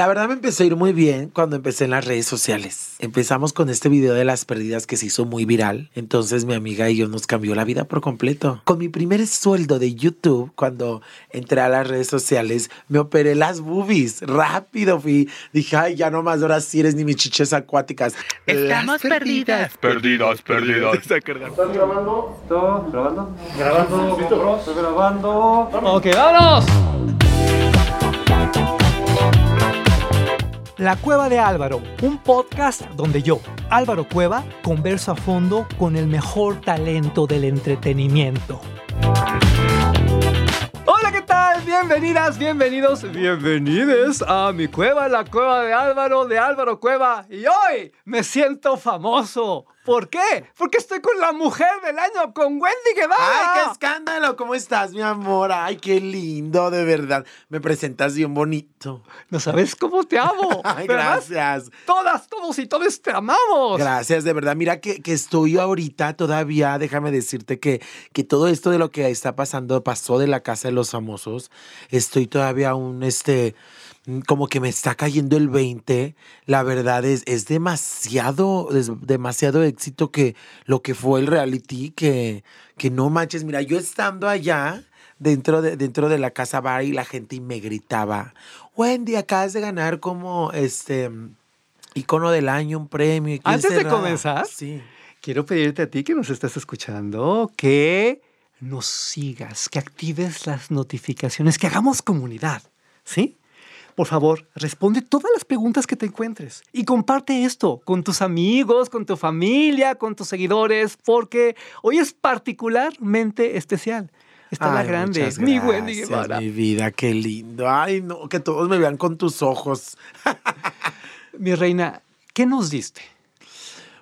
La verdad me empezó a ir muy bien cuando empecé en las redes sociales. Empezamos con este video de las perdidas que se hizo muy viral. Entonces mi amiga y yo nos cambió la vida por completo. Con mi primer sueldo de YouTube, cuando entré a las redes sociales, me operé las boobies. Rápido fui. Dije, ay, ya no más ahora sí eres ni mis chiches acuáticas. Estamos perdidas. Perdidas, perdidas. ¿Estás grabando? ¿Estás grabando? Grabando, Estoy grabando. Ok, vámonos. La Cueva de Álvaro, un podcast donde yo, Álvaro Cueva, converso a fondo con el mejor talento del entretenimiento. Hola, ¿qué tal? Bienvenidas, bienvenidos, bienvenides a mi cueva, la cueva de Álvaro, de Álvaro Cueva. Y hoy me siento famoso. ¿Por qué? Porque estoy con la mujer del año, con Wendy Guevara. ¡Ay, qué escándalo! ¿Cómo estás, mi amor? ¡Ay, qué lindo, de verdad! Me presentas bien bonito. No sabes cómo te amo. Ay, gracias. Todas, todos y todos te amamos. Gracias, de verdad. Mira que, que estoy ahorita todavía, déjame decirte que, que todo esto de lo que está pasando pasó de la casa de los famosos. Estoy todavía aún, este, como que me está cayendo el 20. La verdad es, es demasiado, es demasiado éxito que lo que fue el reality, que, que no manches. Mira, yo estando allá, dentro de, dentro de la casa bar y la gente me gritaba, Wendy, acabas de ganar como este icono del año, un premio. ¿y Antes de será?". comenzar, Sí. Quiero pedirte a ti que nos estás escuchando que nos sigas, que actives las notificaciones, que hagamos comunidad, ¿sí? Por favor, responde todas las preguntas que te encuentres y comparte esto con tus amigos, con tu familia, con tus seguidores, porque hoy es particularmente especial. Está la grande, muchas mi Wendy gracias, Guevara. Mi vida, qué lindo. Ay, no, que todos me vean con tus ojos. Mi reina, ¿qué nos diste?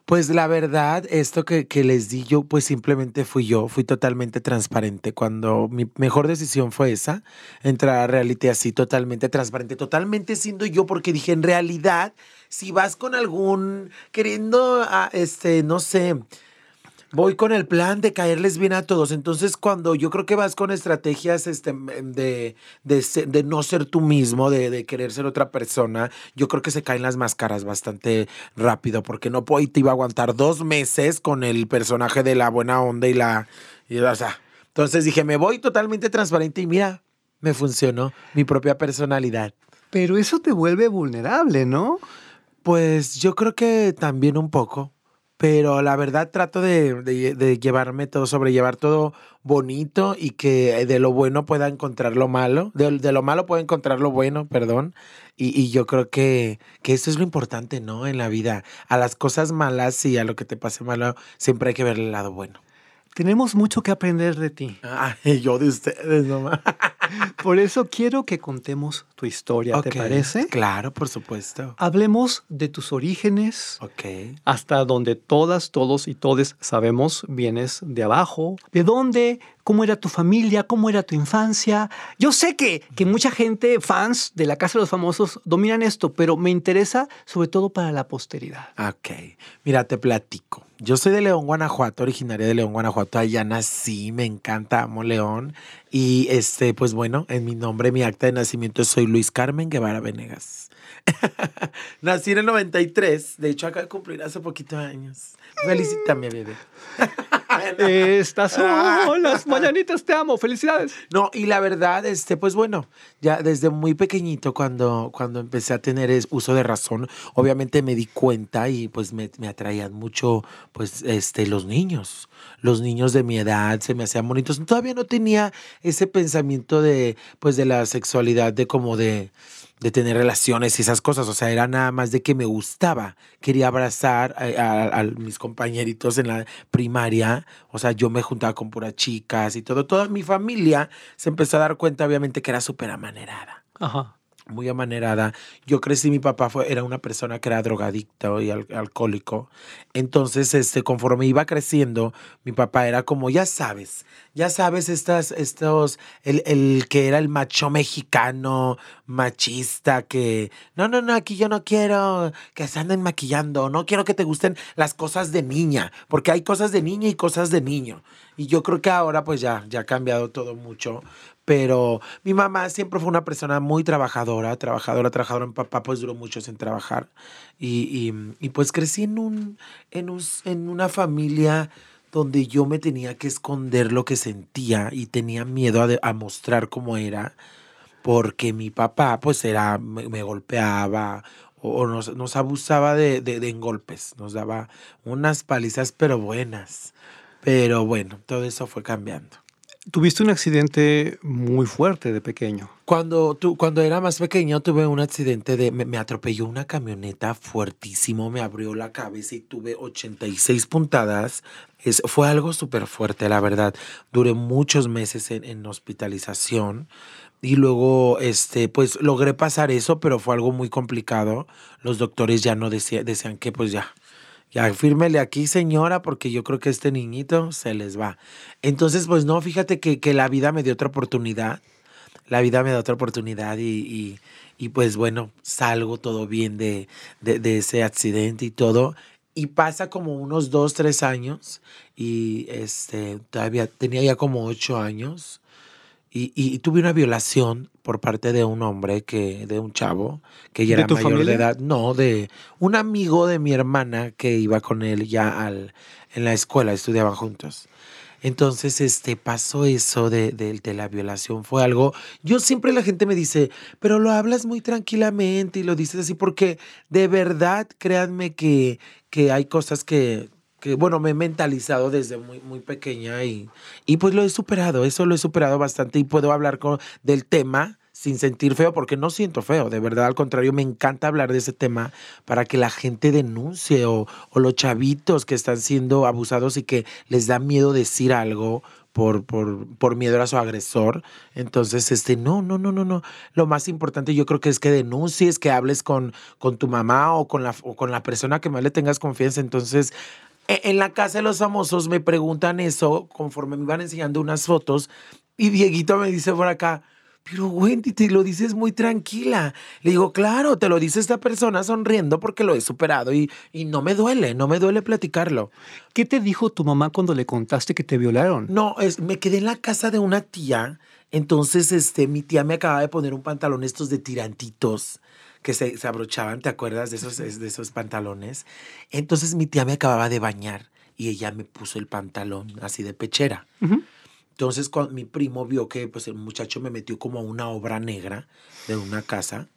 Pues la verdad, esto que, que les di yo, pues simplemente fui yo, fui totalmente transparente. Cuando mi mejor decisión fue esa, entrar a reality así, totalmente transparente, totalmente siendo yo, porque dije, en realidad, si vas con algún, queriendo, ah, este, no sé, voy con el plan de caerles bien a todos. Entonces, cuando yo creo que vas con estrategias este, de, de, de no ser tú mismo, de, de querer ser otra persona, yo creo que se caen las máscaras bastante rápido, porque no puedo, y te iba a aguantar dos meses con el personaje de la buena onda y la... y, o sea, entonces dije, me voy totalmente transparente y mira, me funcionó mi propia personalidad. Pero eso te vuelve vulnerable, ¿no? Pues yo creo que también un poco, pero la verdad trato de, de- llevarme todo, sobrellevar todo bonito y que de lo bueno pueda encontrar lo malo, de, de lo malo pueda encontrar lo bueno, perdón. Y, y yo creo que, que eso es lo importante, ¿no? En la vida. A las cosas malas y a lo que te pase malo, siempre hay que ver el lado bueno. Tenemos mucho que aprender de ti. Ay, yo de ustedes nomás. Por eso quiero que contemos tu historia, ¿te parece? Claro, por supuesto. Hablemos de tus orígenes, Ok. hasta donde todas, todos y todes sabemos vienes de abajo. ¿De dónde? ¿Cómo era tu familia? ¿Cómo era tu infancia? Yo sé que, que mucha gente, fans de la Casa de los Famosos, dominan esto, pero me interesa sobre todo para la posteridad. Ok, mira, te platico. Yo soy de León, Guanajuato, originaria de León, Guanajuato. Allá nací, me encanta, amo León. Y este, pues bueno, en mi nombre, mi acta de nacimiento soy Luis Carmen Guevara Venegas. Nací en el 93, de hecho acabo de cumplir hace poquito años. Felicítame, bebé. Estas son las mañanitas, te amo, felicidades. No, y la verdad, este, pues bueno, ya desde muy pequeñito, cuando, cuando empecé a tener uso de razón, obviamente me di cuenta y pues me, me atraían mucho, pues, este, los niños. Los niños de mi edad se me hacían bonitos. Todavía no tenía ese pensamiento de, pues, de la sexualidad, de como de, de tener relaciones y esas cosas. O sea, era nada más de que me gustaba. Quería abrazar a, a- a mis compañeritos en la primaria. O sea, yo me juntaba con puras chicas y todo. Toda mi familia se empezó a dar cuenta, obviamente, que era súper amanerada. Ajá. Muy amanerada. Yo crecí, mi papá fue, era una persona que era drogadicto y al- alcohólico. Entonces, este, conforme iba creciendo, mi papá era como, ya sabes, ya sabes, estas, estos, el, el que era el macho mexicano, machista, que, no, no, no, aquí yo no quiero que se anden maquillando, no quiero que te gusten las cosas de niña, porque hay cosas de niña y cosas de niño. Y yo creo que ahora pues ya, ya ha cambiado todo mucho. Pero mi mamá siempre fue una persona muy trabajadora, trabajadora, trabajadora. Mi papá pues duró mucho sin trabajar. Y, y, pues crecí en, un, en, un, en una familia donde yo me tenía que esconder lo que sentía y tenía miedo a, a mostrar cómo era, porque mi papá pues era, me, golpeaba o, nos, nos, abusaba de, de, de golpes, nos daba unas palizas pero buenas. Pero bueno, todo eso fue cambiando. Tuviste un accidente muy fuerte de pequeño. Cuando, tu, cuando era más pequeño tuve un accidente de... Me, atropelló una camioneta fuertísimo, me abrió la cabeza y tuve 86 puntadas. Es, fue algo súper fuerte, la verdad. Duré muchos meses en, en, hospitalización y luego, este, pues logré pasar eso, pero fue algo muy complicado. Los doctores ya no decían, decían que pues ya, ya fírmele aquí, señora, porque yo creo que este niñito se les va. Entonces, pues no, fíjate que, que la vida me dio otra oportunidad. La vida me dio otra oportunidad y, y, pues bueno, salgo todo bien de, de, de, ese accidente y todo. Y pasa como unos dos, tres años y este, todavía tenía ya como ocho años y, y, tuve una violación por parte de un hombre, que, de un chavo, que ya era mayor de edad. No, de un amigo de mi hermana que iba con él ya al, en la escuela, estudiaban juntos. Entonces, este, pasó eso de, de, de, la violación. Fue algo. Yo siempre la gente me dice, pero lo hablas muy tranquilamente y lo dices así, porque de verdad, créanme que, que hay cosas que, que bueno, me he mentalizado desde muy, muy pequeña y, y pues lo he superado, eso lo he superado bastante y puedo hablar con, del tema sin sentir feo, porque no siento feo, de verdad, al contrario, me encanta hablar de ese tema para que la gente denuncie o, o los chavitos que están siendo abusados y que les da miedo decir algo por, por, por, miedo a su agresor. Entonces, este, no, no, no, no, no. Lo más importante yo creo que es que denuncies, que hables con, con tu mamá o con, la, o con la persona que más le tengas confianza. Entonces, en la casa de los famosos me preguntan eso conforme me van enseñando unas fotos y Dieguito me dice por acá, pero Wendy, te lo dices muy tranquila. Le digo, claro, te lo dice esta persona sonriendo porque lo he superado y, y no me duele, no me duele platicarlo. ¿Qué te dijo tu mamá cuando le contaste que te violaron? No, es, me quedé en la casa de una tía. Entonces, este, mi tía me acaba de poner un pantalón estos de tirantitos que se, se abrochaban, ¿te acuerdas de esos, de esos pantalones? Entonces mi tía me acababa de bañar y ella me puso el pantalón así de pechera. Entonces cuando mi primo vio que pues el muchacho me metió como a una obra negra de una casa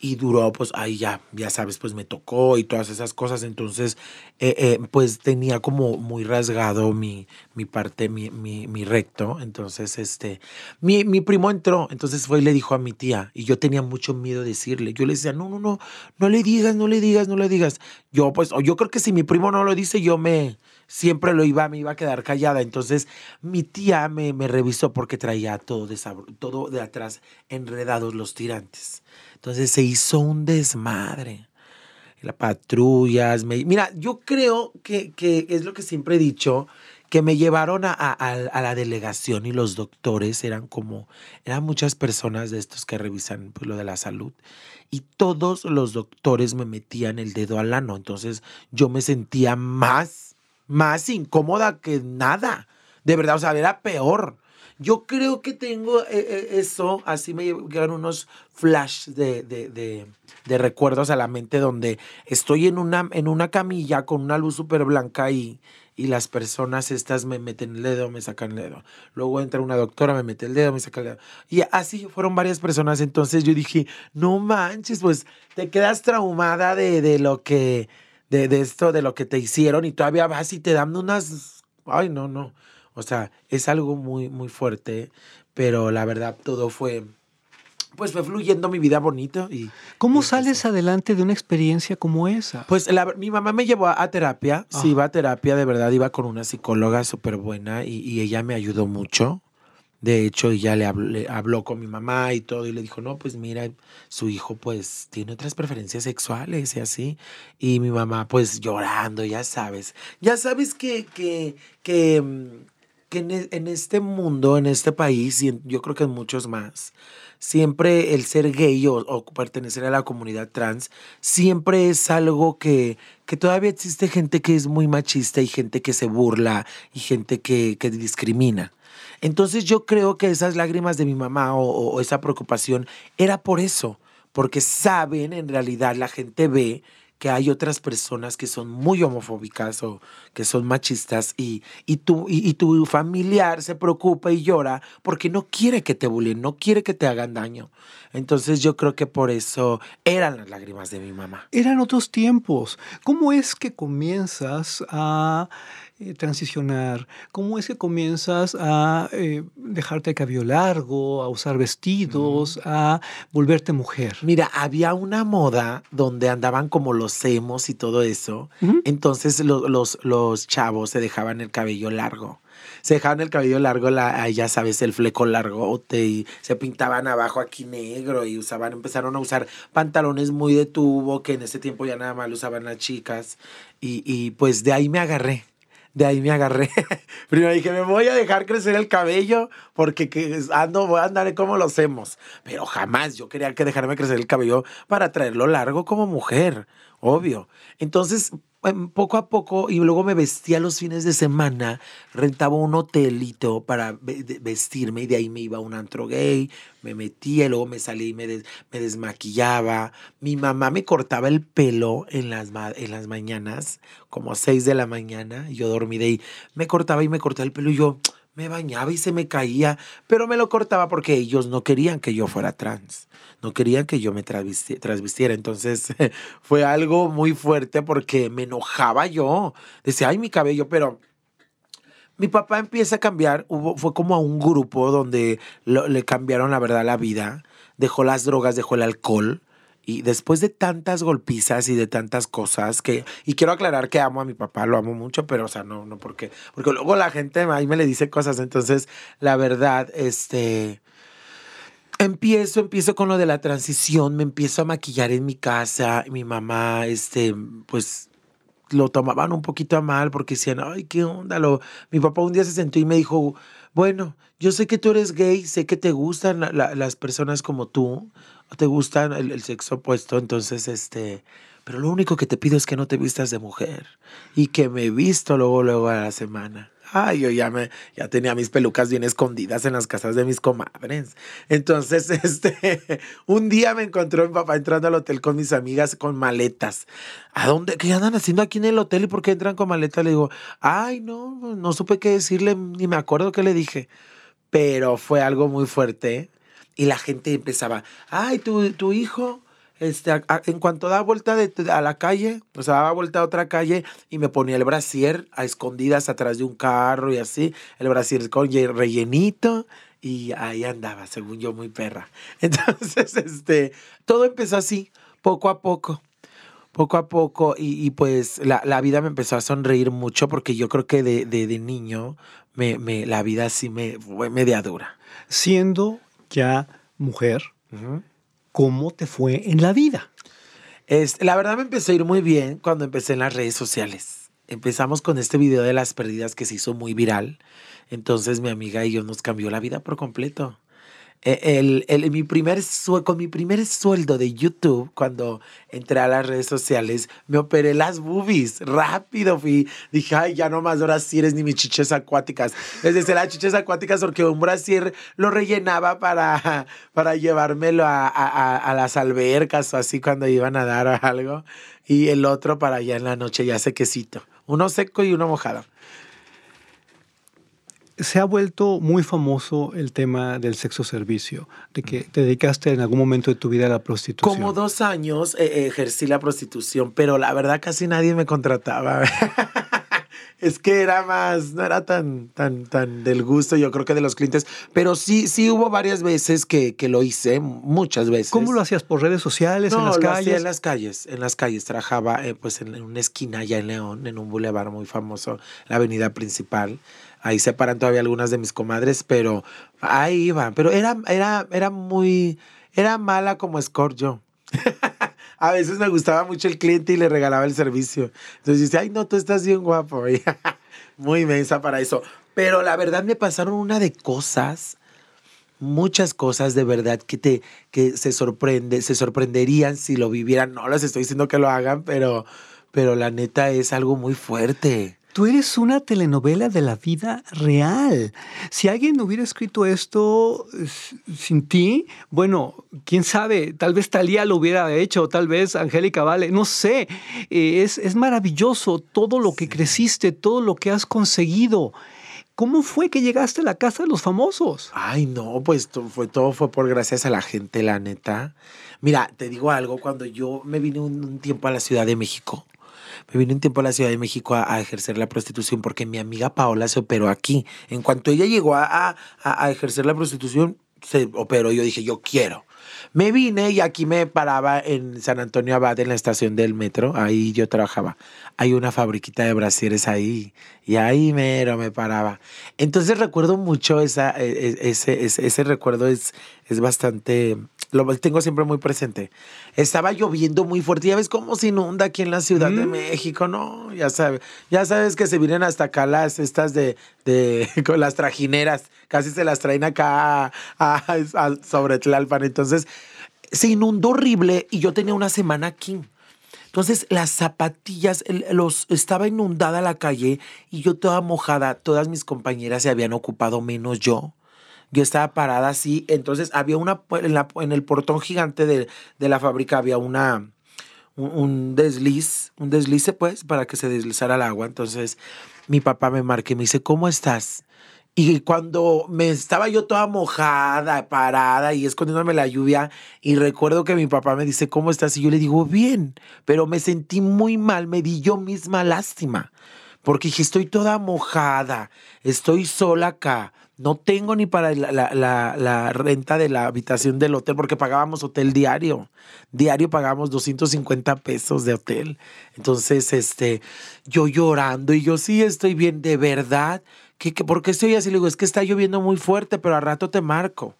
y duró, pues ahí ya, ya sabes, pues me tocó y todas esas cosas. Entonces, eh, eh, pues tenía como muy rasgado mi, mi parte, mi, mi, recto. Entonces, este, mi, mi, primo entró, entonces fue y le dijo a mi tía, y yo tenía mucho miedo de decirle. Yo le decía, no, no, no, no le digas, no le digas, no le digas. Yo, pues, yo creo que si mi primo no lo dice, yo me, siempre lo iba, me iba a quedar callada. Entonces mi tía me, me revisó porque traía todo de, todo de atrás enredados los tirantes. Entonces se hizo un desmadre. Las patrullas. mira, yo creo que, que, es lo que siempre he dicho, que me llevaron a, a, a, la delegación y los doctores eran como, eran muchas personas de estos que revisan pues, lo de la salud. Y todos los doctores me metían el dedo al ano. Entonces yo me sentía más, más incómoda que nada. De verdad, o sea, era peor. Yo creo que tengo eh, eh, eso, así me llegan unos flash de, de, de, recuerdos a la mente donde estoy en una, en una camilla con una luz súper blanca y, y las personas estas me meten el dedo, me sacan el dedo. Luego entra una doctora, me mete el dedo, me saca el dedo. Y así fueron varias personas. Entonces yo dije, no manches, pues te quedas traumada de, de lo que, de, de esto, de lo que te hicieron y todavía vas y te dan unas, ay, no, no. O sea, es algo muy, muy fuerte, pero la verdad todo fue, pues fue fluyendo mi vida bonito. Y, ¿Cómo sales adelante de una experiencia como esa? Pues mi mamá me llevó a, terapia, sí iba a terapia, de verdad iba con una psicóloga súper buena y, ella me ayudó mucho. De hecho, ella le habló, le habló, con mi mamá y todo y le dijo, no, pues mira, su hijo pues tiene otras preferencias sexuales y así. Y mi mamá pues llorando, ya sabes. Ya sabes que, que, que mm, e, en, este mundo, en este país, y yo creo que en muchos más, siempre el ser gay o, o, pertenecer a la comunidad trans, siempre es algo que, que todavía existe gente que es muy machista y gente que se burla y gente que, que discrimina. Entonces yo creo que esas lágrimas de mi mamá o, o esa preocupación era por eso, porque saben, en realidad la gente ve que hay otras personas que son muy homofóbicas o que son machistas y, y, tu, y, tu familiar se preocupa y llora porque no quiere que te bullying, no quiere que te hagan daño. Entonces yo creo que por eso eran las lágrimas de mi mamá. Eran otros tiempos. ¿Cómo es que comienzas a eh, transicionar? ¿Cómo es que comienzas a eh, dejarte el cabello largo, a usar vestidos, mm. a volverte mujer? Mira, había una moda donde andaban como los emos y todo eso. Mm -hmm. Entonces lo, los, los chavos se dejaban el cabello largo se dejaban el cabello largo, la, ya sabes, el fleco largote y se pintaban abajo aquí negro y usaban, empezaron a usar pantalones muy de tubo que en ese tiempo ya nada más lo usaban las chicas y, y pues de ahí me agarré. De ahí me agarré. Primero dije, me voy a dejar crecer el cabello porque que ando, voy a andar como lo hacemos. Pero jamás yo quería que dejarme crecer el cabello para traerlo largo como mujer, obvio. Entonces, poco a poco y luego me vestía los fines de semana, rentaba un hotelito para vestirme y de ahí me iba a un antro gay, me metía y luego me salía y me desmaquillaba. Mi mamá me cortaba el pelo en las, en las mañanas, como a 6 de la mañana, y yo dormí de ahí, me cortaba y me cortaba el pelo y yo me bañaba y se me caía, pero me lo cortaba porque ellos no querían que yo fuera trans, no querían que yo me transvistiera. Entonces fue algo muy fuerte porque me enojaba yo. Decía, ay, mi cabello, pero mi papá empieza a cambiar, fue como a un grupo donde le cambiaron la verdad la vida, dejó las drogas, dejó el alcohol y después de tantas golpizas y de tantas cosas que, y quiero aclarar que amo a mi papá, lo amo mucho, pero o sea, no, no porque, porque luego la gente ahí me le dice cosas, entonces la verdad, este, empiezo, empiezo con lo de la transición, me empiezo a maquillar en mi casa, mi mamá, este, pues lo tomaban un poquito a mal porque decían, ay, qué onda, lo, mi papá un día se sentó y me dijo, bueno, yo sé que tú eres gay, sé que te gustan la, la, las personas como tú, te gusta el, el, sexo opuesto, entonces, este, pero lo único que te pido es que no te vistas de mujer y que me visto luego, luego a la semana. Ay, yo ya me, ya tenía mis pelucas bien escondidas en las casas de mis comadres. Entonces, este, un día me encontró mi papá entrando al hotel con mis amigas con maletas. ¿A dónde? ¿Qué andan haciendo aquí en el hotel y por qué entran con maletas? Le digo, ay, no, no supe qué decirle, ni me acuerdo qué le dije. Pero fue algo muy fuerte y la gente empezaba, ay, tu, tu hijo, este, en cuanto daba vuelta de, a la calle, o sea, daba vuelta a otra calle y me ponía el brasier a escondidas atrás de un carro y así, el brasier con rellenito y ahí andaba, según yo, muy perra. Entonces, este, todo empezó así, poco a poco poco a poco y, y pues la, la, vida me empezó a sonreír mucho porque yo creo que de, de, de niño me, me, la vida sí me fue media dura. Siendo ya mujer, uh -huh. ¿cómo te fue en la vida? Es, la verdad me empezó a ir muy bien cuando empecé en las redes sociales. Empezamos con este video de las perdidas que se hizo muy viral. Entonces mi amiga y yo nos cambió la vida por completo. E, el, el, mi primer con mi primer sueldo de YouTube, cuando entré a las redes sociales, me operé las boobies. Rápido fui. Dije, ay, ya no más ahora sí eres ni mis chiches acuáticas. Es decir, las chiches acuáticas porque un brasier lo rellenaba para, para llevármelo a, a, a, las albercas o así cuando iban a dar algo. Y el otro para allá en la noche ya sequecito. Uno seco y uno mojado se ha vuelto muy famoso el tema del sexo servicio, de que te dedicaste en algún momento de tu vida a la prostitución. Como dos años eh, ejercí la prostitución, pero la verdad casi nadie me contrataba. es que era más, no era tan, tan, tan del gusto, yo creo que de los clientes, pero sí, sí hubo varias veces que, que lo hice, muchas veces. ¿Cómo lo hacías? ¿Por redes sociales? No, ¿En las lo calles? Hacía en las calles, en las calles. Trabajaba eh, pues en una esquina allá en León, en un bulevar muy famoso, la avenida principal. Ahí se paran todavía algunas de mis comadres, pero ahí iban. Pero era, era, era muy, era mala como escort yo. a veces me gustaba mucho el cliente y le regalaba el servicio. Entonces dice, ay, no, tú estás bien guapo. muy mensa para eso. Pero la verdad me pasaron una de cosas, muchas cosas de verdad que te que se sorprende, se sorprenderían si lo vivieran. No les estoy diciendo que lo hagan, pero pero la neta es algo muy fuerte. Tú eres una telenovela de la vida real. Si alguien hubiera escrito esto sin ti, bueno, quién sabe, tal vez Talía lo hubiera hecho, tal vez Angélica Vale, no sé. Eh, es, es maravilloso todo lo que creciste, todo lo que has conseguido. ¿Cómo fue que llegaste a la casa de los famosos? Ay, no, pues todo fue, todo fue por gracias a la gente, la neta. Mira, te digo algo, cuando yo me vine un tiempo a la Ciudad de México, me vine un tiempo a la Ciudad de México a, ejercer la prostitución porque mi amiga Paola se operó aquí. En cuanto ella llegó a, a, ejercer la prostitución, se operó. Yo dije, yo quiero. Me vine y aquí me paraba en San Antonio Abad, en la estación del metro. Ahí yo trabajaba. Hay una fabriquita de brasieres ahí. Y ahí mero me paraba. Entonces recuerdo mucho esa, e, e, ese, ese, ese recuerdo es, es bastante lo tengo siempre muy presente. Estaba lloviendo muy fuerte. Ya ves cómo se inunda aquí en la Ciudad de mm. México, ¿no? Ya sabes, ya sabes que se vienen hasta acá las estas de, de con las trajineras. Casi se las traen acá sobre Tlalpan. Entonces, se inundó horrible y yo tenía una semana aquí. Entonces las zapatillas, los, estaba inundada la calle y yo toda mojada, todas mis compañeras se habían ocupado menos yo yo estaba parada así, entonces había una, en, la, en el portón gigante de, la fábrica había una, un, desliz, un deslice pues, para que se deslizara el agua. Entonces mi papá me marca me dice, ¿cómo estás? Y cuando me estaba yo toda mojada, parada y escondiéndome la lluvia, y recuerdo que mi papá me dice, ¿cómo estás? Y yo le digo, bien, pero me sentí muy mal, me di yo misma lástima, porque dije, estoy toda mojada, estoy sola acá, no tengo ni para la, renta de la habitación del hotel porque pagábamos hotel diario. Diario pagábamos 250 pesos de hotel. Entonces, este, yo llorando y yo sí estoy bien, de verdad. ¿Qué, por qué estoy así? Le digo, es que está lloviendo muy fuerte, pero a rato te marco.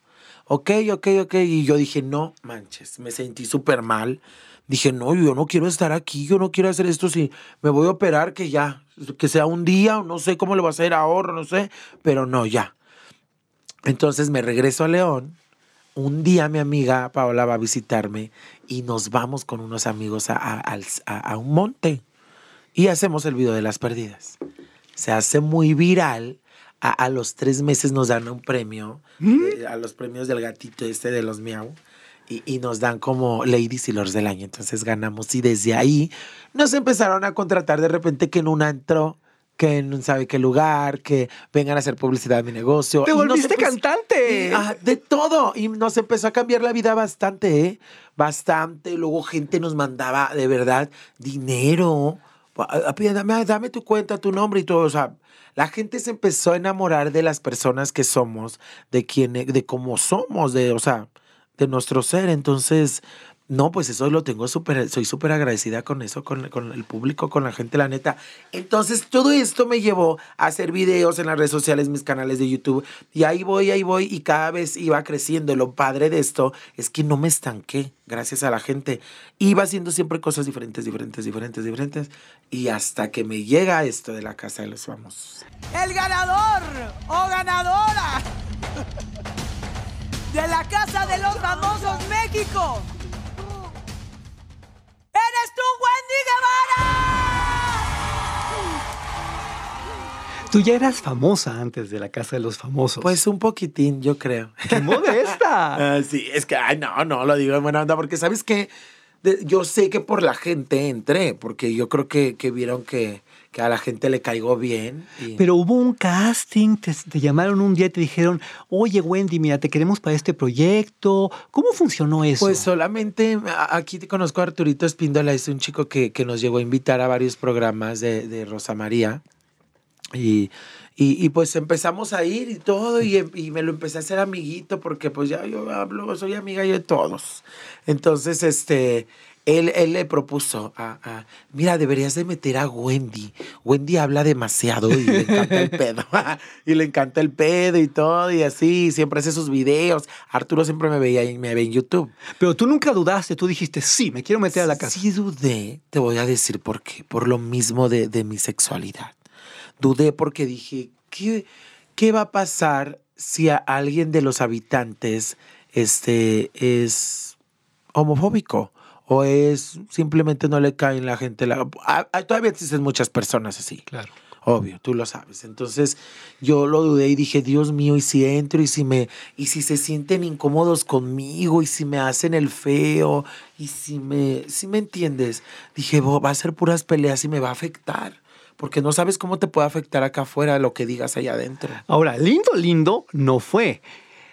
Ok, ok, ok. Y yo dije, no manches, me sentí súper mal. Dije, no, yo no quiero estar aquí, yo no quiero hacer esto. Si me voy a operar, que ya, que sea un día, no sé cómo le va a hacer ahorro, no sé, pero no, ya entonces me regreso a León. Un día mi amiga Paola va a visitarme y nos vamos con unos amigos a, un monte y hacemos el video de las perdidas. Se hace muy viral. A, los tres meses nos dan un premio, ¿Mm? eh, a los premios del gatito este de los miau. Y, y, nos dan como Ladies y Lords del año. Entonces ganamos y desde ahí nos empezaron a contratar de repente que en un antro que no sabe qué lugar, que vengan a hacer publicidad de mi negocio. ¡Te volviste cantante! de todo. Y nos empezó a cambiar la vida bastante, ¿eh? Bastante. Luego gente nos mandaba, de verdad, dinero. Dame, dame tu cuenta, tu nombre y todo. O sea, la gente se empezó a enamorar de las personas que somos, de quién, de cómo somos, de, o sea, de nuestro ser. Entonces, no, pues eso lo tengo súper, soy súper agradecida con eso, con, el público, con la gente, la neta. Entonces, todo esto me llevó a hacer videos en las redes sociales, mis canales de YouTube. Y ahí voy, ahí voy, y cada vez iba creciendo. Lo padre de esto es que no me estanqué, gracias a la gente. Iba haciendo siempre cosas diferentes, diferentes, diferentes, diferentes. Y hasta que me llega esto de la Casa de los Famosos. El ganador o ganadora de la Casa de los Famosos México Tú ya eras famosa antes de la Casa de los Famosos. Pues un poquitín, yo creo. ¡Qué modesta! Ah, sí, es que, ay, no, no, lo digo en buena onda, porque ¿sabes qué? yo sé que por la gente entré, porque yo creo que, que vieron que, que a la gente le caigo bien. Pero hubo un casting, te, llamaron un día y te dijeron, oye Wendy, mira, te queremos para este proyecto. ¿Cómo funcionó eso? Pues solamente aquí te conozco a Arturito Espíndola, es un chico que, que nos llegó a invitar a varios programas de, de Rosa María. Y, y, pues empezamos a ir y todo, y, y, me lo empecé a hacer amiguito, porque pues ya yo hablo, soy amiga yo de todos. Entonces, este, él, él le propuso a, mira, deberías de meter a Wendy. Wendy habla demasiado y le encanta el pedo. y le encanta el pedo y todo y así, siempre hace sus videos. Arturo siempre me veía y me ve en YouTube. Pero tú nunca dudaste, tú dijiste, sí, me quiero meter a la casa. Sí dudé, te voy a decir por qué. Por lo mismo de, de mi sexualidad. Dudé porque dije, ¿qué, qué va a pasar si a alguien de los habitantes este, es homofóbico? o es simplemente no le cae en la gente. La, ah, ah, todavía existen muchas personas así. Claro. Obvio, tú lo sabes. Entonces yo lo dudé y dije, Dios mío, y si entro y si me, y si se sienten incómodos conmigo, y si me hacen el feo, y si me, si me entiendes, dije, va a ser puras peleas y me va a afectar. Porque no sabes cómo te puede afectar acá afuera lo que digas allá adentro. Ahora, lindo, lindo no fue.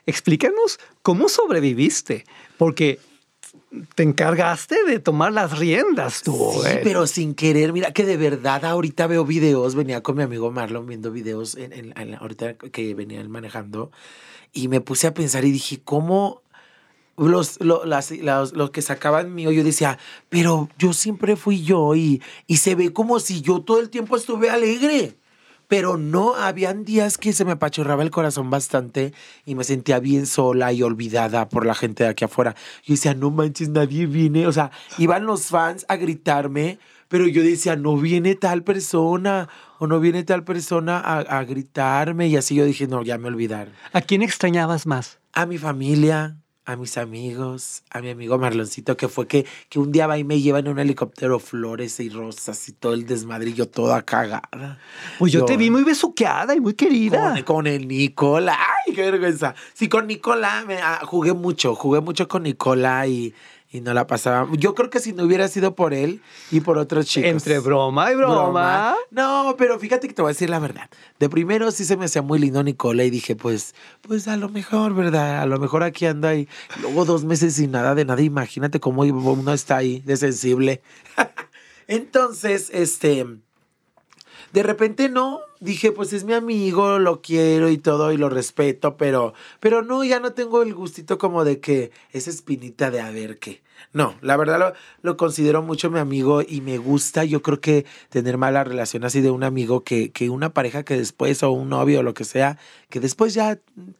Explícanos cómo sobreviviste. Porque te encargaste de tomar las riendas tú. Sí, ¿eh? pero sin querer, mira que de verdad ahorita veo videos, venía con mi amigo Marlon viendo videos en, en- en- ahorita que venía él manejando y me puse a pensar y dije, ¿cómo los, lo, las- los, los que sacaban mío? Yo decía, pero yo siempre fui yo y, y se ve como si yo todo el tiempo estuve alegre. Pero no, habían días que se me apachurraba el corazón bastante y me sentía bien sola y olvidada por la gente de aquí afuera. Yo decía, no manches, nadie viene. O sea, iban los fans a gritarme, pero yo decía, no viene tal persona o no viene tal persona a, a gritarme. Y así yo dije, no, ya me olvidaron. ¿A quién extrañabas más? A mi familia, a mis amigos, a mi amigo Marloncito, que fue que, que un día va y me lleva en un helicóptero flores y rosas y todo el desmadrillo, toda cagada. Pues yo, te vi muy besuqueada y muy querida. Con, con el Nicola. ¡Ay, qué vergüenza! Sí, con Nicola me, ah, jugué mucho. Jugué mucho con Nicola y, y no la pasaba. Yo creo que si no hubiera sido por él y por otros chicos. Entre broma y broma. No, pero fíjate que te voy a decir la verdad. De primero sí se me hacía muy lindo Nicola y dije, pues, pues a lo mejor, ¿verdad? A lo mejor aquí anda y luego dos meses sin nada de nada. Imagínate cómo uno está ahí de sensible. Entonces, este, de repente no, dije, pues es mi amigo, lo quiero y todo y lo respeto, pero, pero no, ya no tengo el gustito como de que esa espinita de a ver qué. No, la verdad lo, lo considero mucho mi amigo y me gusta, yo creo que tener mala relación así de un amigo que, que una pareja que después o un novio o lo que sea, que después ya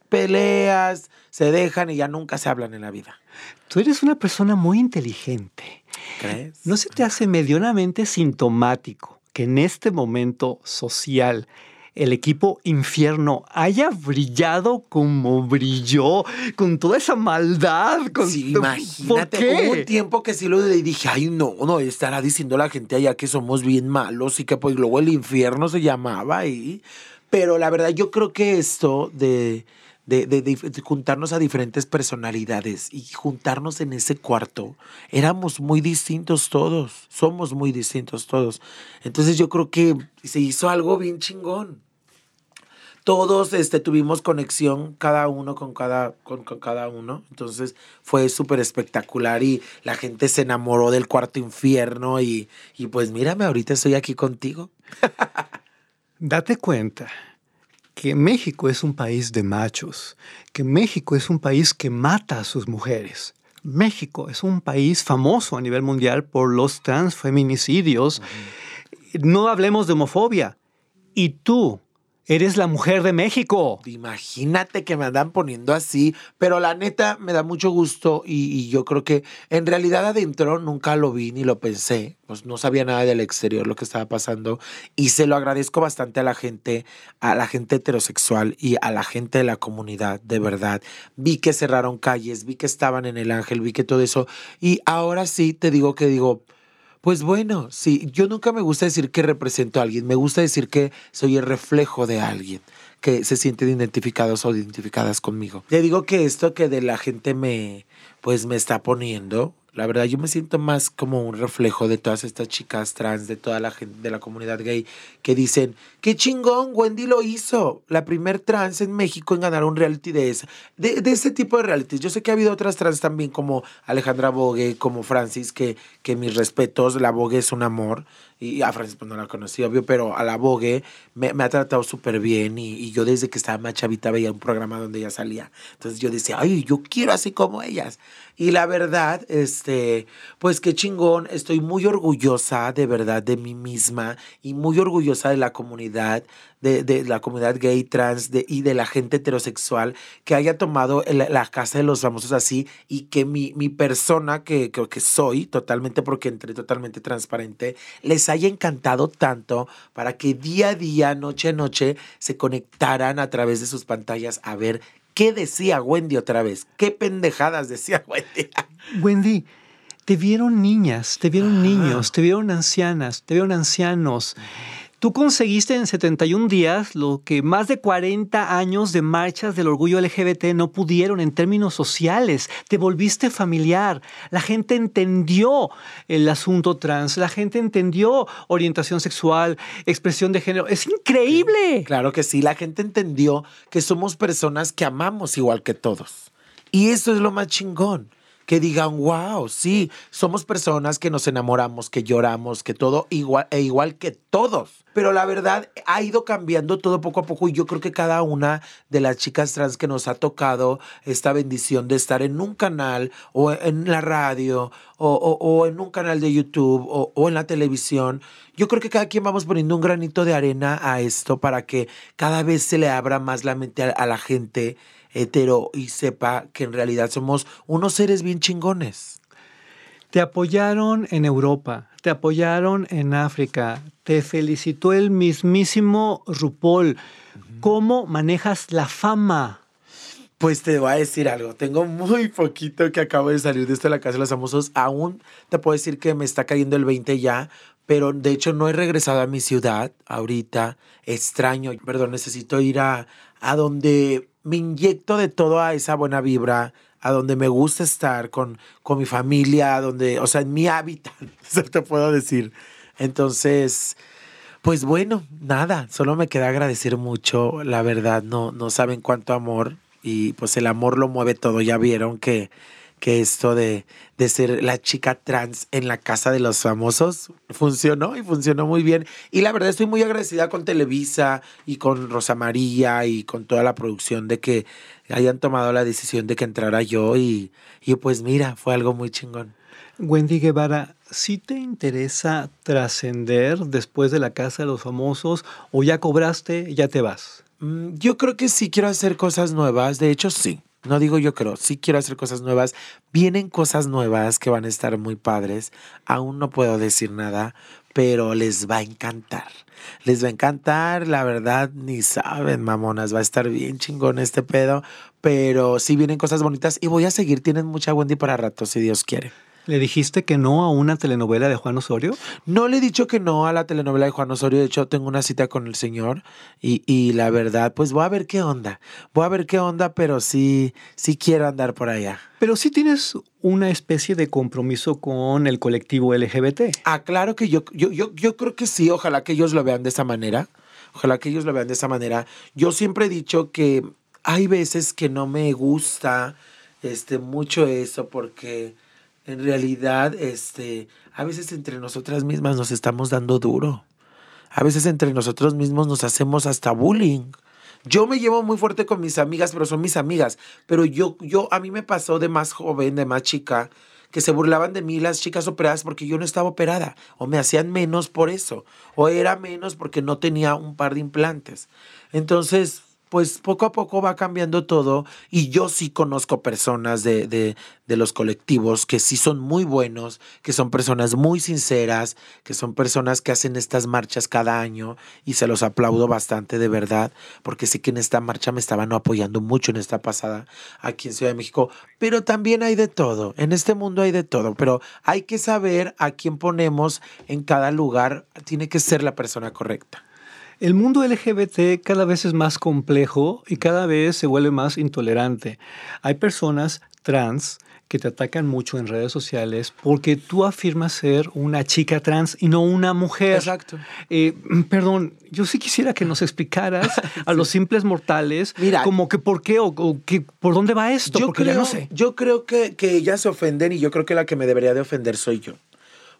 peleas, se dejan y ya nunca se hablan en la vida. Tú eres una persona muy inteligente. ¿Crees? ¿No se te hace medianamente sintomático que en este momento social el equipo infierno haya brillado como brilló, con toda esa maldad? Con... Sí, ¿Por imagínate, qué? hubo un tiempo que sí lo dije, ay, no, no, estará diciendo la gente allá que somos bien malos y que pues luego el infierno se llamaba ahí. Pero la verdad, yo creo que esto de, de, juntarnos a diferentes personalidades y juntarnos en ese cuarto, éramos muy distintos todos, somos muy distintos todos. Entonces yo creo que se hizo algo bien chingón todos este, tuvimos conexión cada uno con cada, con cada uno. Entonces fue súper espectacular y la gente se enamoró del cuarto infierno y, y pues mírame, ahorita estoy aquí contigo. Date cuenta que México es un país de machos, que México es un país que mata a sus mujeres. México es un país famoso a nivel mundial por los transfeminicidios. No hablemos de homofobia. Y tú eres la mujer de México. Imagínate que me andan poniendo así, pero la neta me da mucho gusto y, yo creo que en realidad adentro nunca lo vi ni lo pensé, pues no sabía nada del exterior lo que estaba pasando y se lo agradezco bastante a la gente, a la gente heterosexual y a la gente de la comunidad, de verdad. Vi que cerraron calles, vi que estaban en el ángel, vi que todo eso y ahora sí te digo que digo, pues bueno, sí, yo nunca me gusta decir que represento a alguien, me gusta decir que soy el reflejo de alguien, que se sienten identificados o identificadas conmigo. Te digo que esto que de la gente me, pues me está poniendo, la verdad yo me siento más como un reflejo de todas estas chicas trans, de toda la gente, de la comunidad gay, que dicen, qué chingón, Wendy lo hizo, la primer trans en México en ganar un reality de de, de ese tipo de realities. Yo sé que ha habido otras trans también como Alejandra Bogue, como Francis, que, que mis respetos, la Bogue es un amor, y a Francis pues no la conocí, obvio, pero a la Bogue me, me ha tratado súper bien y, y yo desde que estaba más chavita veía un programa donde ella salía. Entonces yo decía, ay, yo quiero así como ellas. Y la verdad, este, pues qué chingón, estoy muy orgullosa de verdad de mí misma y muy orgullosa de la comunidad, de, de la comunidad gay, trans de, y de la gente heterosexual que haya tomado el- la casa de los famosos así y que mi, mi persona, que, que, que soy totalmente, porque entré totalmente transparente, les haya encantado tanto para que día a día, noche a noche, se conectaran a través de sus pantallas a ver qué decía Wendy otra vez, qué pendejadas decía Wendy. Wendy, te vieron niñas, te vieron niños, te vieron ancianas, te vieron ancianos. Tú conseguiste en 71 días lo que más de 40 años de marchas del orgullo LGBT no pudieron en términos sociales. Te volviste familiar. La gente entendió el asunto trans. La gente entendió orientación sexual, expresión de género. Es increíble. Claro que sí, la gente entendió que somos personas que amamos igual que todos. Y eso es lo más chingón. Que digan, wow, sí, somos personas que nos enamoramos, que lloramos, que todo igual, e igual que todos. Pero la verdad ha ido cambiando todo poco a poco y yo creo que cada una de las chicas trans que nos ha tocado esta bendición de estar en un canal o en la radio o, o- en un canal de YouTube o, o en la televisión, yo creo que cada quien vamos poniendo un granito de arena a esto para que cada vez se le abra más la mente a la gente hetero y sepa que en realidad somos unos seres bien chingones. Te apoyaron en Europa, te apoyaron en África, te felicitó el mismísimo RuPaul. ¿Cómo manejas la fama? Pues te voy a decir algo, tengo muy poquito que acabo de salir de esto de la Casa de los Famosos, aún te puedo decir que me está cayendo el 20 ya, pero de hecho no he regresado a mi ciudad ahorita, extraño, perdón, necesito ir a, a donde me inyecto de toda esa buena vibra, a donde me gusta estar con, con mi familia, donde, o sea, en mi hábitat, eso te puedo decir. Entonces, pues bueno, nada, solo me queda agradecer mucho, la verdad, no, no saben cuánto amor y pues el amor lo mueve todo, ya vieron que, que esto de, de ser la chica trans en la casa de los famosos funcionó y funcionó muy bien. Y la verdad estoy muy agradecida con Televisa y con Rosa María y con toda la producción de que hayan tomado la decisión de que entrara yo y, y pues mira, fue algo muy chingón. Wendy Guevara, ¿sí te interesa trascender después de la Casa de los Famosos o ya cobraste ya te vas? Mm, Yo creo que sí quiero hacer cosas nuevas. De hecho, sí. No digo yo creo, sí quiero hacer cosas nuevas. Vienen cosas nuevas que van a estar muy padres. Aún no puedo decir nada, pero les va a encantar. Les va a encantar, la verdad, ni saben, mamonas. Va a estar bien chingón este pedo. Pero sí vienen cosas bonitas y voy a seguir. Tienen mucha Wendy para rato, si Dios quiere. ¿Le dijiste que no a una telenovela de Juan Osorio? No le he dicho que no a la telenovela de Juan Osorio. De hecho, tengo una cita con el señor y, y la verdad, pues voy a ver qué onda. Voy a ver qué onda, pero sí, sí quiero andar por allá. Pero sí tienes una especie de compromiso con el colectivo LGBT. Ah, claro que yo, yo, yo, yo creo que sí. Ojalá que ellos lo vean de esa manera. Ojalá que ellos lo vean de esa manera. Yo siempre he dicho que hay veces que no me gusta este, mucho eso porque en realidad este, a veces entre nosotras mismas nos estamos dando duro. A veces entre nosotros mismos nos hacemos hasta bullying. Yo me llevo muy fuerte con mis amigas, pero son mis amigas. Pero yo, yo, a mí me pasó de más joven, de más chica, que se burlaban de mí las chicas operadas porque yo no estaba operada. O me hacían menos por eso. O era menos porque no tenía un par de implantes. Entonces, pues poco a poco va cambiando todo y yo sí conozco personas de, de, de, los colectivos que sí son muy buenos, que son personas muy sinceras, que son personas que hacen estas marchas cada año y se los aplaudo bastante de verdad, porque sé que en esta marcha me estaban apoyando mucho en esta pasada aquí en Ciudad de México, pero también hay de todo, en este mundo hay de todo, pero hay que saber a quién ponemos en cada lugar, tiene que ser la persona correcta. El mundo LGBT cada vez es más complejo y cada vez se vuelve más intolerante. Hay personas trans que te atacan mucho en redes sociales porque tú afirmas ser una chica trans y no una mujer. Exacto. Eh, perdón, yo sí quisiera que nos explicaras a los simples mortales Mira, como que por qué o, o que, por dónde va esto, yo porque creo, ya no sé. Yo creo que, que ellas se ofenden y yo creo que la que me debería de ofender soy yo.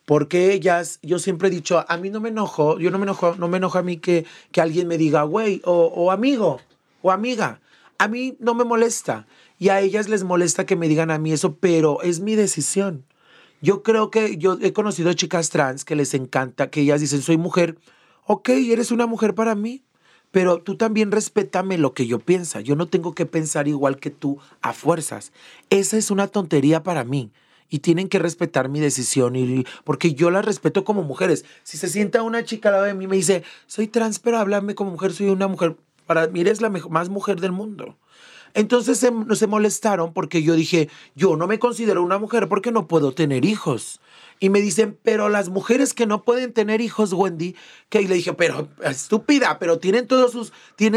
Porque ellas, yo siempre he dicho, a mí no me enojo, yo no me enojo, no me enojo a mí que, que alguien me diga, güey, o, o amigo, o amiga. A mí no me molesta. Y a ellas les molesta que me digan a mí eso, pero es mi decisión. Yo creo que yo he conocido chicas trans que les encanta, que ellas dicen, soy mujer, ok, eres una mujer para mí, pero tú también respétame lo que yo pienso. Yo no tengo que pensar igual que tú a fuerzas. Esa es una tontería para mí. Y tienen que respetar mi decisión, y, porque yo la respeto como mujeres. Si se sienta una chica al lado de mí y me dice, soy trans, pero háblame como mujer, soy una mujer, para mí eres la más mujer del mundo. Entonces se, se molestaron porque yo dije, yo no me considero una mujer porque no puedo tener hijos. Y me dicen, pero las mujeres que no pueden tener hijos, Wendy, que y le dije, pero estúpida, pero tienen todos sus,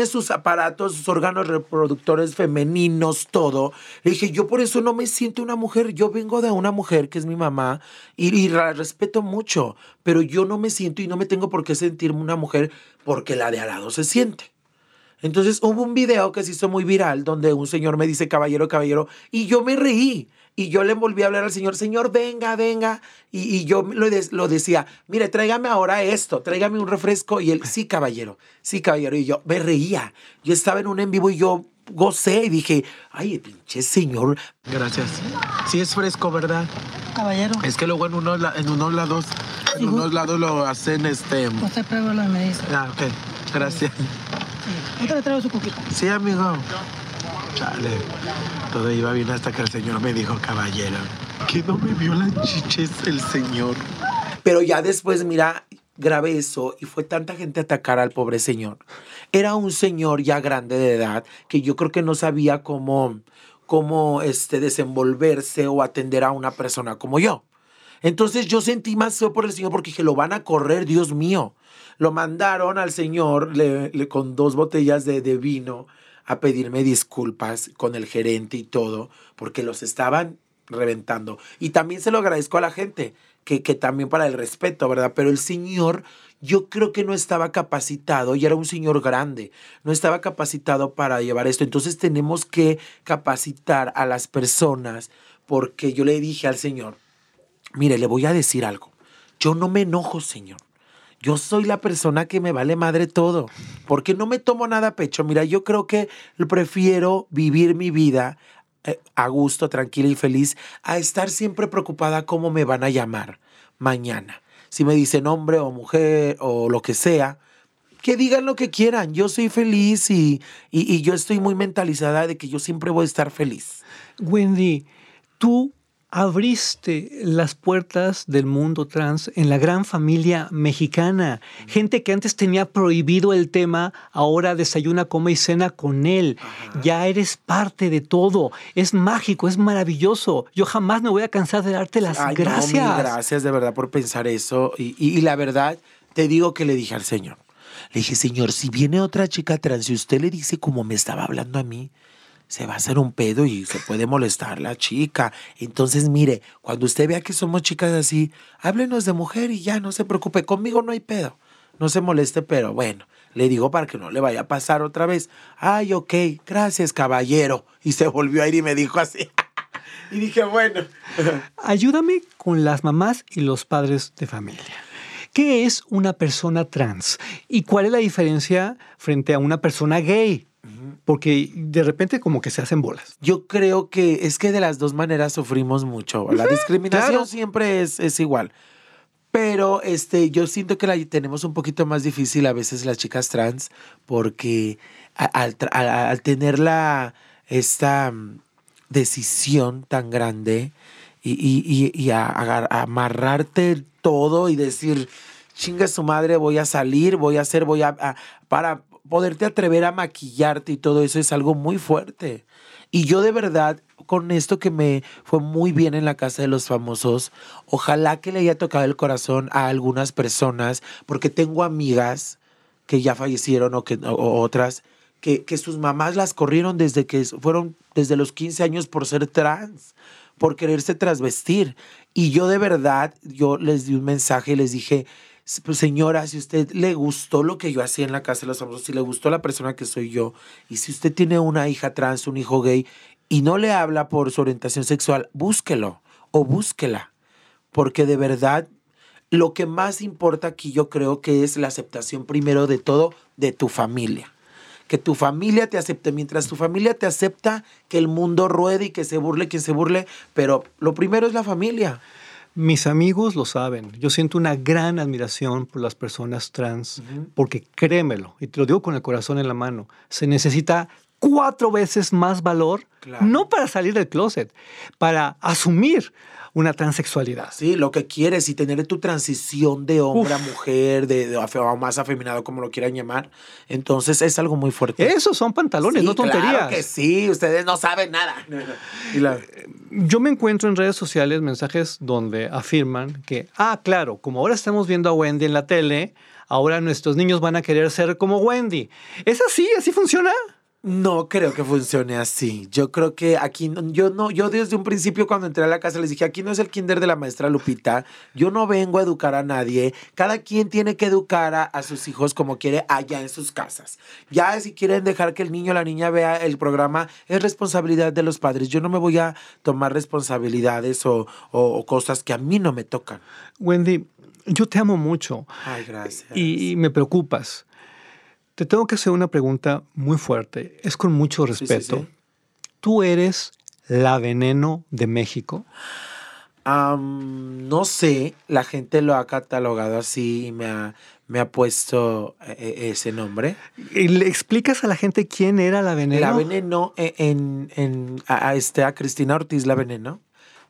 sus aparatos, sus órganos reproductores femeninos, todo. Le dije, yo por eso no me siento una mujer, yo vengo de una mujer que es mi mamá y, y la respeto mucho, pero yo no me siento y no me tengo por qué sentirme una mujer porque la de al lado se siente. Entonces hubo un video que se hizo muy viral donde un señor me dice caballero, caballero, y yo me reí. Y yo le volví a hablar al señor, señor, venga, venga. Y, yo lo, lo, decía, mire, tráigame ahora esto, tráigame un refresco. Y él, sí, caballero, sí, caballero. Y yo me reía. Yo estaba en un en vivo y yo gocé y dije, ay, pinche señor. Gracias. Sí es fresco, ¿verdad? Caballero. Es que luego en unos, en unos lados, en unos lados lo hacen este... Usted prueba lo que me dice. Ah, ok. Gracias. ¿Usted le traigo su coquita? Sí, amigo. Chale. Todo iba bien hasta que el señor me dijo, caballero, que no me vio las chiches el señor. Pero ya después, mira, grabé eso y fue tanta gente a atacar al pobre señor. Era un señor ya grande de edad que yo creo que no sabía cómo, cómo este, desenvolverse o atender a una persona como yo. Entonces yo sentí más feo por el señor porque dije, lo van a correr, Dios mío. Lo mandaron al señor le, con dos botellas de, de vino a pedirme disculpas con el gerente y todo, porque los estaban reventando. Y también se lo agradezco a la gente, que, que también para el respeto, ¿verdad? Pero el señor yo creo que no estaba capacitado y era un señor grande, no estaba capacitado para llevar esto. Entonces tenemos que capacitar a las personas porque yo le dije al señor, mire, le voy a decir algo, yo no me enojo, señor. Yo soy la persona que me vale madre todo, porque no me tomo nada a pecho. Mira, yo creo que prefiero vivir mi vida eh, a gusto, tranquila y feliz, a estar siempre preocupada cómo me van a llamar mañana. Si me dicen hombre o mujer o lo que sea, que digan lo que quieran. Yo soy feliz y, y, y yo estoy muy mentalizada de que yo siempre voy a estar feliz. Wendy, tú abriste las puertas del mundo trans en la gran familia mexicana. Gente que antes tenía prohibido el tema, ahora desayuna, come y cena con él. Ya eres parte de todo. Es mágico, es maravilloso. Yo jamás me voy a cansar de darte las gracias. gracias de verdad por pensar eso. Y, y la verdad, te digo que le dije al Señor. Le dije, Señor, si viene otra chica trans y usted le dice como me estaba hablando a mí, se va a hacer un pedo y se puede molestar la chica. Entonces, mire, cuando usted vea que somos chicas así, háblenos de mujer y ya, no se preocupe, conmigo no hay pedo. No se moleste, pero bueno, le digo para que no le vaya a pasar otra vez. Ay, ok, gracias, caballero. Y se volvió a ir y me dijo así. y dije, bueno. Ayúdame con las mamás y los padres de familia. ¿Qué es una persona trans? ¿Y cuál es la diferencia frente a una persona gay? Porque de repente como que se hacen bolas. Yo creo que es que de las dos maneras sufrimos mucho. La discriminación siempre es, es igual. Pero este, yo siento que la tenemos un poquito más difícil a veces las chicas trans porque al, tener la, esta mm, decisión tan grande y, y, y, a, amarrarte todo y decir, chinga su madre, voy a salir, voy a hacer, voy a para poderte atrever a maquillarte y todo eso es algo muy fuerte. Y yo de verdad, con esto que me fue muy bien en la casa de los famosos, ojalá que le haya tocado el corazón a algunas personas, porque tengo amigas que ya fallecieron o, que, otras, que, que sus mamás las corrieron desde que fueron desde los 15 años por ser trans, por quererse trasvestir. Y yo de verdad, yo les di un mensaje y les dije, señora, si usted le gustó lo que yo hacía en la casa de los famosos, si le gustó la persona que soy yo, y si usted tiene una hija trans, un hijo gay, y no le habla por su orientación sexual, búsquelo o búsquela, porque de verdad lo que más importa aquí yo creo que es la aceptación primero de todo de tu familia que tu familia te acepte. Mientras tu familia te acepta, que el mundo ruede y que se burle quien se burle, pero lo primero es la familia. Mis amigos lo saben. Yo siento una gran admiración por las personas trans, porque créemelo, y te lo digo con el corazón en la mano, se necesita cuatro veces más valor, Claro. no para salir del closet, para asumir una transexualidad. Sí, lo que quieres y tener tu transición de hombre a mujer, de, de o más afeminado, como lo quieran llamar. Entonces es algo muy fuerte. Esos son pantalones, Sí, no tonterías. Claro que sí, ustedes no saben nada. Y la- Yo me encuentro en redes sociales mensajes donde afirman que, ah, claro, como ahora estamos viendo a Wendy en la tele, ahora nuestros niños van a querer ser como Wendy. ¿Es así? ¿Así funciona? No creo que funcione así. Yo creo que aquí, yo no, yo desde un principio cuando entré a la casa les dije, aquí no es el kinder de la maestra Lupita, yo no vengo a educar a nadie, cada quien tiene que educar a, a sus hijos como quiere allá en sus casas. Ya si quieren dejar que el niño o la niña vea el programa, es responsabilidad de los padres. Yo no me voy a tomar responsabilidades o, o- o cosas que a mí no me tocan. Wendy, yo te amo mucho Ay, gracias. y, y me preocupas. Te tengo que hacer una pregunta muy fuerte. Es con mucho Sí, sí, respeto. sí. ¿Tú eres la veneno de México? No sé, la gente lo ha catalogado así y me ha, me ha puesto eh, eh, ese nombre. ¿Y ¿Le explicas a la gente quién era la veneno? La Veneno eh, en, en- a, a este, a Cristina Ortiz La Veneno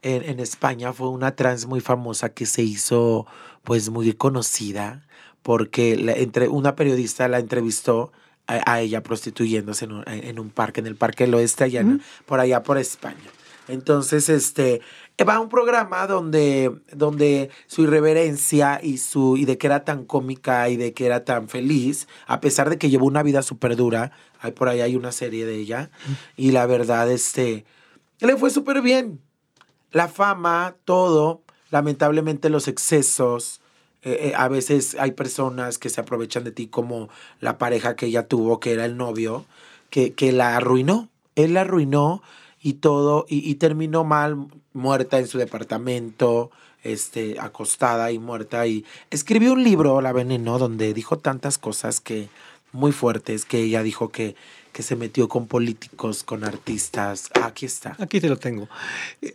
en, en España fue una trans muy famosa que se hizo pues muy conocida porque la- entre, una periodista la entrevistó a, a ella prostituyéndose en un, en un parque, en el Parque del Oeste, allá por allá por España. Entonces, este, va a un programa donde, donde su irreverencia y, su, y de que era tan cómica y de que era tan feliz, a pesar de que llevó una vida súper dura, hay, por ahí hay una serie de ella, y la verdad, este, le fue súper bien. La fama, todo, lamentablemente los excesos, eh, eh, a veces hay personas que se aprovechan de ti como la pareja que ella tuvo, que era el novio, que, que la arruinó. Él la arruinó y todo, y, y terminó mal, muerta en su departamento, este, acostada y muerta. Y escribió un libro, La Veneno, donde dijo tantas cosas que muy fuertes, que ella dijo que, que se metió con políticos, con artistas. Aquí está. Aquí te lo tengo. Eh,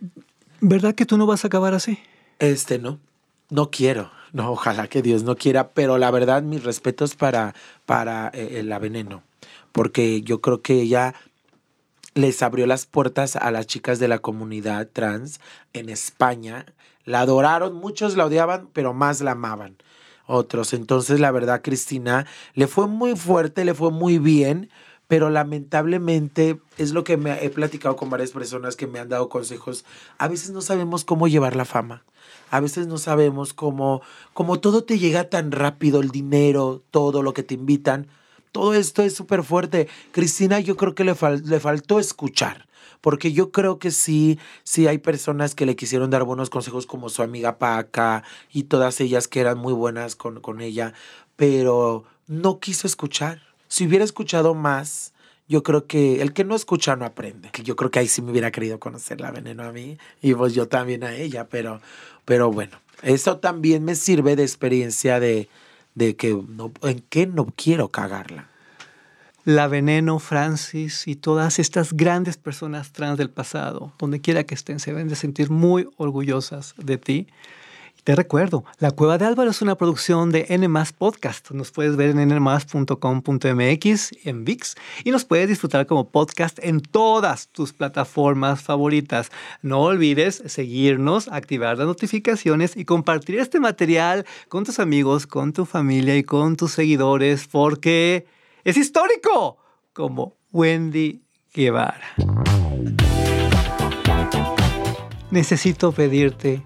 ¿Verdad que tú no vas a acabar así? Este no, no quiero. No, ojalá que Dios no quiera, pero la verdad, mis respetos para, para eh, la veneno, porque yo creo que ella les abrió las puertas a las chicas de la comunidad trans en España. La adoraron, muchos la odiaban, pero más la amaban otros. Entonces, la verdad, Cristina, le fue muy fuerte, le fue muy bien, pero lamentablemente es lo que me he platicado con varias personas que me han dado consejos. A veces no sabemos cómo llevar la fama. A veces no sabemos cómo, cómo todo te llega tan rápido, el dinero, todo lo que te invitan. Todo esto es súper fuerte. Cristina, yo creo que le, fal- le faltó escuchar. Porque yo creo que sí, sí hay personas que le quisieron dar buenos consejos como su amiga Paca y todas ellas que eran muy buenas con, con ella, pero no quiso escuchar. Si hubiera escuchado más, yo creo que el que no escucha no aprende. Yo creo que ahí sí me hubiera querido conocer la veneno a mí y pues yo también a ella, pero, pero bueno, eso también me sirve de experiencia de, de que no, en qué no quiero cagarla. La Veneno, Francis y todas estas grandes personas trans del pasado, donde quiera que estén, se deben de sentir muy orgullosas de ti. Te recuerdo, La Cueva de Álvaro es una producción de N Podcast. Nos puedes ver en nmas.com.mx, en VIX, y nos puedes disfrutar como podcast en todas tus plataformas favoritas. No olvides seguirnos, activar las notificaciones y compartir este material con tus amigos, con tu familia y con tus seguidores, porque es histórico, como Wendy Guevara. Necesito pedirte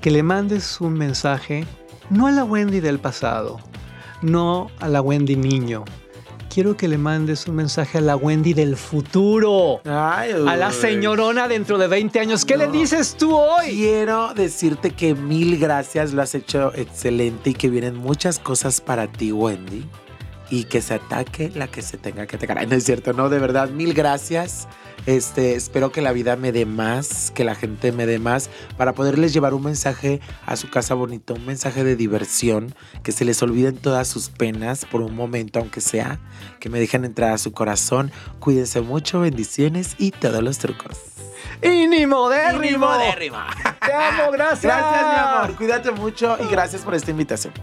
que le mandes un mensaje no a la Wendy del pasado, no a la Wendy niño. Quiero que le mandes un mensaje a la Wendy del futuro. Ay, A la señorona dentro de 20 años. ¿Qué le dices tú hoy? Quiero decirte que mil gracias, lo has hecho excelente y que vienen muchas cosas para ti, Wendy. Y que se ataque la que se tenga que atacar. No es cierto, no, de verdad, mil gracias. Este, espero que la vida me dé más, que la gente me dé más, para poderles llevar un mensaje a su casa bonito, un mensaje de diversión, que se les olviden todas sus penas por un momento, aunque sea, que me dejen entrar a su corazón. Cuídense mucho, bendiciones y todos los trucos. Y ni modérrimo. Y ni modérrimo. Te amo, gracias. Gracias, mi amor. Cuídate mucho y gracias por esta invitación.